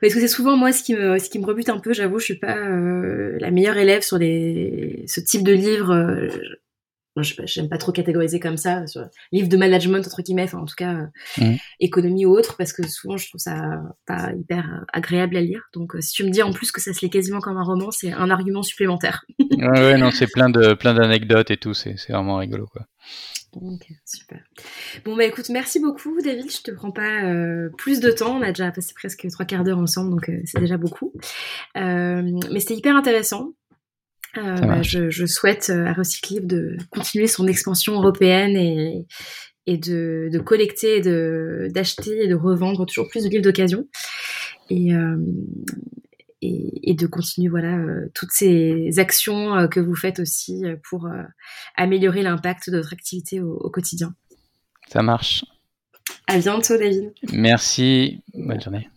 S1: Parce que c'est souvent moi ce qui me ce qui me rebute un peu. J'avoue, je suis pas euh, la meilleure élève sur les ce type de livre. Euh, j'aime pas trop catégoriser comme ça, sur livre de management entre guillemets, enfin en tout cas mmh. économie ou autre, parce que souvent je trouve ça pas hyper agréable à lire. Donc si tu me dis en plus que ça se lit quasiment comme un roman, c'est un argument supplémentaire. (laughs)
S2: ouais, ouais, non, c'est plein de plein d'anecdotes et tout, c'est vraiment rigolo quoi.
S1: Ok, super. Bon, bah écoute, merci beaucoup, David. Je te prends pas euh, plus de temps. On a déjà passé presque trois quarts d'heure ensemble, donc euh, c'est déjà beaucoup. Euh, mais c'était hyper intéressant. Bah, je, souhaite à Recyclib de continuer son expansion européenne et, et de, de collecter, d'acheter et de revendre toujours plus de livres d'occasion. Et, et, de continuer voilà euh, toutes ces actions euh, que vous faites aussi euh, pour améliorer l'impact de votre activité au, au quotidien.
S2: Ça marche.
S1: À bientôt, David.
S2: Merci. Bonne journée.